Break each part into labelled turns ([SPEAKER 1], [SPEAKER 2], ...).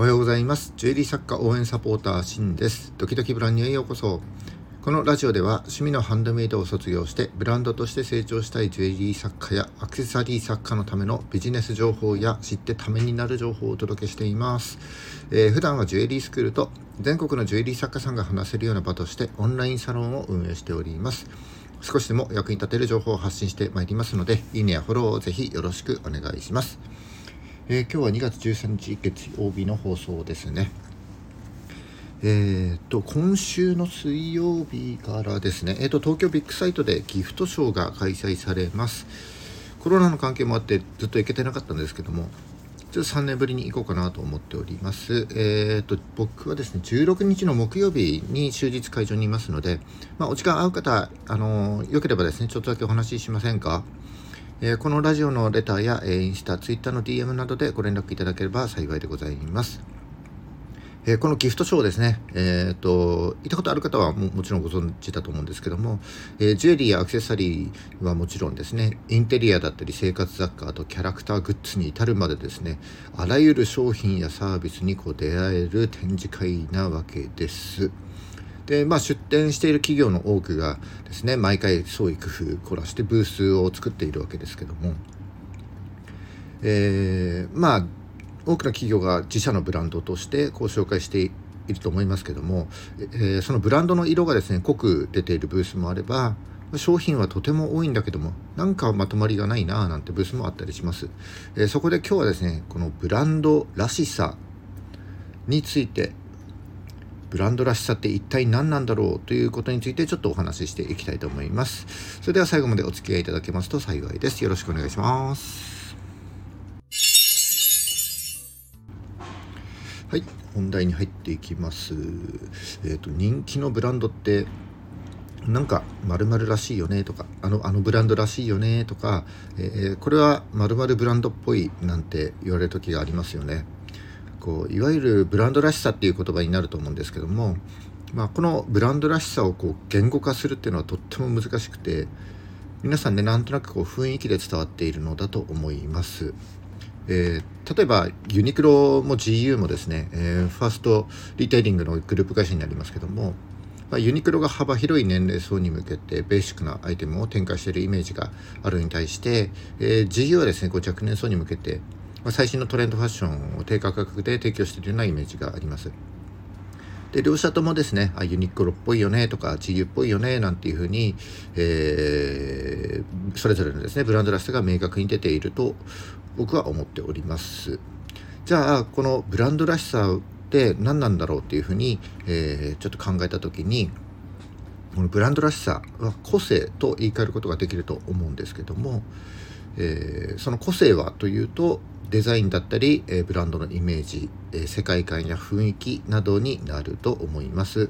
[SPEAKER 1] おはようございます。ジュエリー作家応援サポーターシンです。ドキドキブランニュへようこそ。このラジオでは趣味のハンドメイドを卒業してブランドとして成長したいジュエリー作家やアクセサリー作家のためのビジネス情報や知ってためになる情報をお届けしています、えー、普段はジュエリースクールと全国のジュエリー作家さんが話せるような場としてオンラインサロンを運営しております。少しでも役に立てる情報を発信してまいりますのでいいねやフォローをぜひよろしくお願いします。えー、今日は2月13日月曜日の放送ですね。えーと、今週の水曜日からですね、えーと、東京ビッグサイトでギフトショーが開催されます。コロナの関係もあってずっと行けてなかったんですけども、ちょっと3年ぶりに行こうかなと思っております。えーと、僕はですね、16日の木曜日に終日会場にいますので、まあ、お時間合う方、あのー、よければですね、ちょっとだけお話ししませんか？え、このラジオのレターや、え、インスタ、ツイッターの DM などでご連絡いただければ幸いでございます。え、このギフトショーですね、えーと、行ったことある方はももちろんご存知だと思うんですけども、えー、ジュエリーやアクセサリーはもちろんですねインテリアだったり生活雑貨あとキャラクターグッズに至るまでですねあらゆる商品やサービスにこう出会える展示会なわけです。で、まあ、出展している企業の多くがですね毎回創意工夫凝らしてブースを作っているわけですけども、えー、まあ多くの企業が自社のブランドとしてこう紹介していると思いますけども、えー、そのブランドの色がですね濃く出ているブースもあれば商品はとても多いんだけどもなんかまとまりがないなぁなんてブースもあったりします、えー、そこで今日はですねこのブランドらしさについてブランドらしさって一体何なんだろうということについてちょっとお話ししていきたいと思います。それでは最後までお付き合いいただけますと幸いです。よろしくお願いします。はい、本題に入っていきます。えっ、ー、と人気のブランドってなんか〇〇らしいよねとかあのあのブランドらしいよねとか、えー、これは〇〇ブランドっぽいなんて言われる時がありますよね。こういわゆるブランドらしさっていう言葉になると思うんですけども、まあ、このブランドらしさをこう言語化するっていうのはとっても難しくて皆さんねなんとなくこう雰囲気で伝わっているのだと思います。えー、例えばユニクロも GU もですね、えー、ファーストリテイリングのグループ会社になりますけども、まあ、ユニクロが幅広い年齢層に向けてベーシックなアイテムを展開しているイメージがあるに対して、えー、GU はですねこう若年層に向けてま最新のトレンドファッションを低価格で提供しているようなイメージがあります。で両者ともですねあユニクロっぽいよねとか GU っぽいよねなんていうふうに、えー、それぞれのですねブランドらしさが明確に出ていると僕は思っておりますじゃあこのブランドらしさって何なんだろうっていうふうに、えー、ちょっと考えた時にこのブランドらしさは個性と言い換えることができると思うんですけども、えー、その個性はというとデザインだったり、えブランドのイメージ、え世界観や雰囲気などになると思います、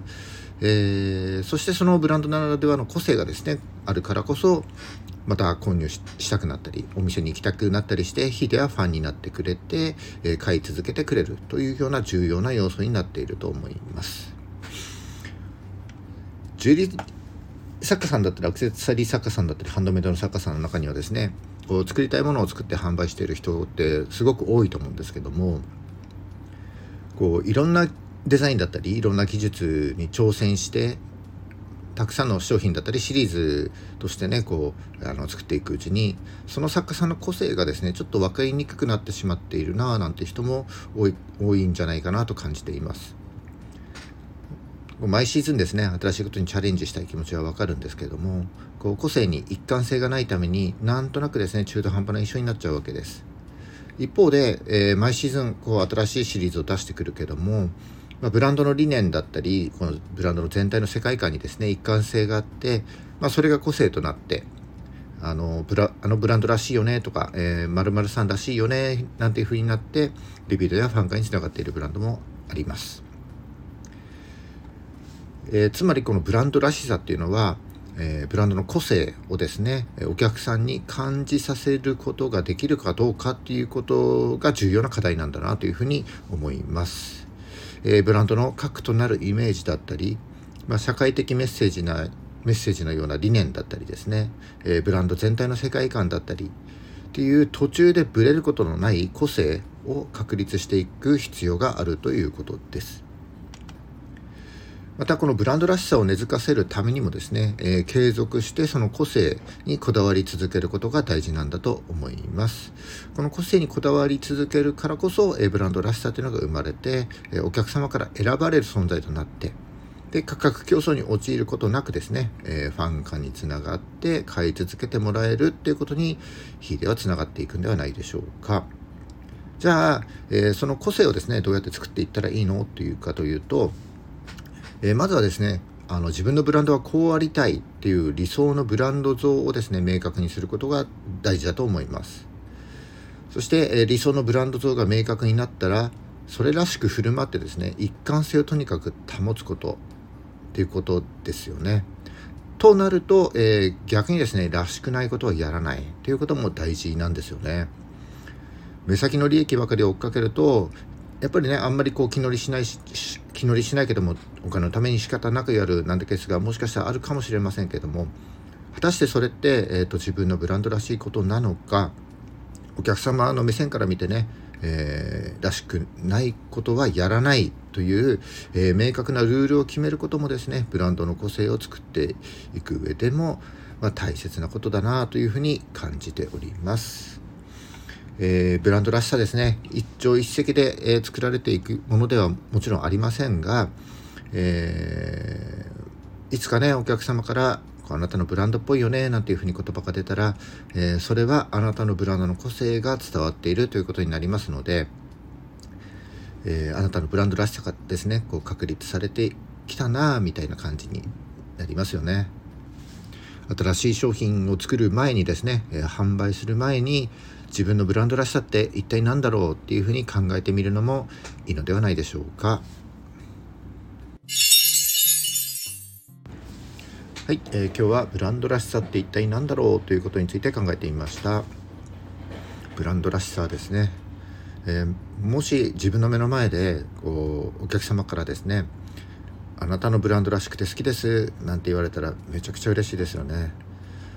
[SPEAKER 1] えー、そしてそのブランドならではの個性がですねあるからこそまた購入したくなったりお店に行きたくなったりしてひではファンになってくれて、え、買い続けてくれるというような重要な要素になっていると思います。作家さんだったりアクセサリー作家さんだったりハンドメイドの作家さんの中にはですねこう作りたいものを作って販売している人ってすごく多いと思うんですけどもこういろんなデザインだったりいろんな技術に挑戦してたくさんの商品だったりシリーズとしてねこうあの作っていくうちにその作家さんの個性がですねちょっと分かりにくくなってしまっているなあなんて人も多い多いんじゃないかなと感じています。毎シーズンですね新しいことにチャレンジしたい気持ちはわかるんですけどもこう個性に一貫性がないためになんとなくですね中途半端な印象になっちゃうわけです一方で、えー、毎シーズンこう新しいシリーズを出してくるけども、まあ、ブランドの理念だったりこのブランドの全体の世界観にですね一貫性があって、まあ、それが個性となってあのブラあのブランドらしいよねとか、えー、〇〇さんらしいよねなんていう風になってリピートやファン化につながっているブランドもあります。えー、つまりこのブランドらしさっていうのは、えー、ブランドの個性をですねお客さんに感じさせることができるかどうかっていうことが重要な課題なんだなというふうに思います、えー、ブランドの核となるイメージだったり、まあ、社会的メッセージなメッセージのような理念だったりですね、えブランド全体の世界観だったりっていう途中でブレることのない個性を確立していく必要があるということです。またこのブランドらしさを根付かせるためにもですね、えー、継続してその個性にこだわり続けることが大事なんだと思います。この個性にこだわり続けるからこそ、えー、ブランドらしさというのが生まれて、えー、お客様から選ばれる存在となってで価格競争に陥ることなくですね、えー、ファン化につながって買い続けてもらえるっていうことに日ではつながっていくんではないでしょうか。じゃあ、えー、その個性をですねどうやって作っていったらいいの？っていうかというとえー、まずはですねあの自分のブランドはこうありたいっていう理想のブランド像をですね明確にすることが大事だと思います。そして、えー、理想のブランド像が明確になったらそれらしく振る舞ってですね一貫性をとにかく保つことっていうことですよね。となると、えー、逆にですねらしくないことはやらないということも大事なんですよね。目先の利益ばかり追っかけるとやっぱりねあんまりこう気乗りしないし気乗りしないけどもお金のために仕方なくやるなんてケースがもしかしたらあるかもしれませんけども果たしてそれって、えーと、自分のブランドらしいことなのかお客様の目線から見てね、えー、らしくないことはやらないという、えー、明確なルールを決めることもですねブランドの個性を作っていく上でも、まあ、大切なことだなというふうに感じております。えー、ブランドらしさですね一朝一夕で、えー、作られていくものではもちろんありませんが、えー、いつかねお客様からあなたのブランドっぽいよねなんていうふうに言葉が出たら、えそれはあなたのブランドの個性が伝わっているということになりますので、えあなたのブランドらしさがですねこう確立されてきたなみたいな感じになりますよね。新しい商品を作る前にですね、え販売する前に自分のブランドらしさって一体何だろうっていうふうに考えてみるのもいいのではないでしょうか。はい、えー、今日はブランドらしさって一体何だろうということについて考えてみました。ブランドらしさですね。えー、もし自分の目の前でこうお客様からですねあなたのブランドらしくて好きですなんて言われたらめちゃくちゃ嬉しいですよね。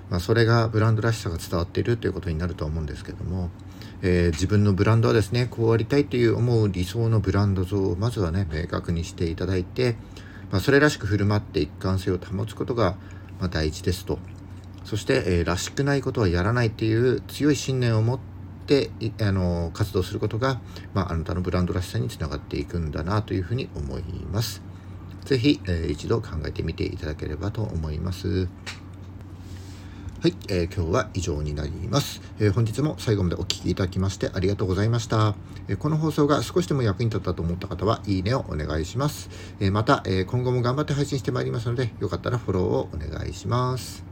[SPEAKER 1] まあ、それがブランドらしさが伝わっているということになると思うんですけども、えー、自分のブランドはですねこうありたいという思う理想のブランド像をまずはね明確にしていただいて、まあ、それらしく振る舞って一貫性を保つことが、まあ、大事ですとそして、えー、らしくないことはやらないっていう強い信念を持ってあの活動することが、まあ、あなたのブランドらしさにつながっていくんだなというふうに思います。是非、えー、一度考えてみていただければと思います。はい、えー、今日は以上になります、えー、本日も最後までお聴きいただきましてありがとうございました、えー、この放送が少しでも役に立ったと思った方はいいねをお願いします、えまた、え今後も頑張って配信してまいりますのでよかったらフォローをお願いします。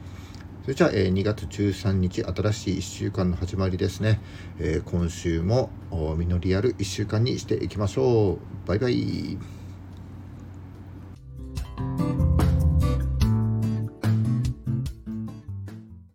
[SPEAKER 1] それじゃあ、え2月13日新しい1週間の始まりですね、え今週も実りある1週間にしていきましょう。バイバイ。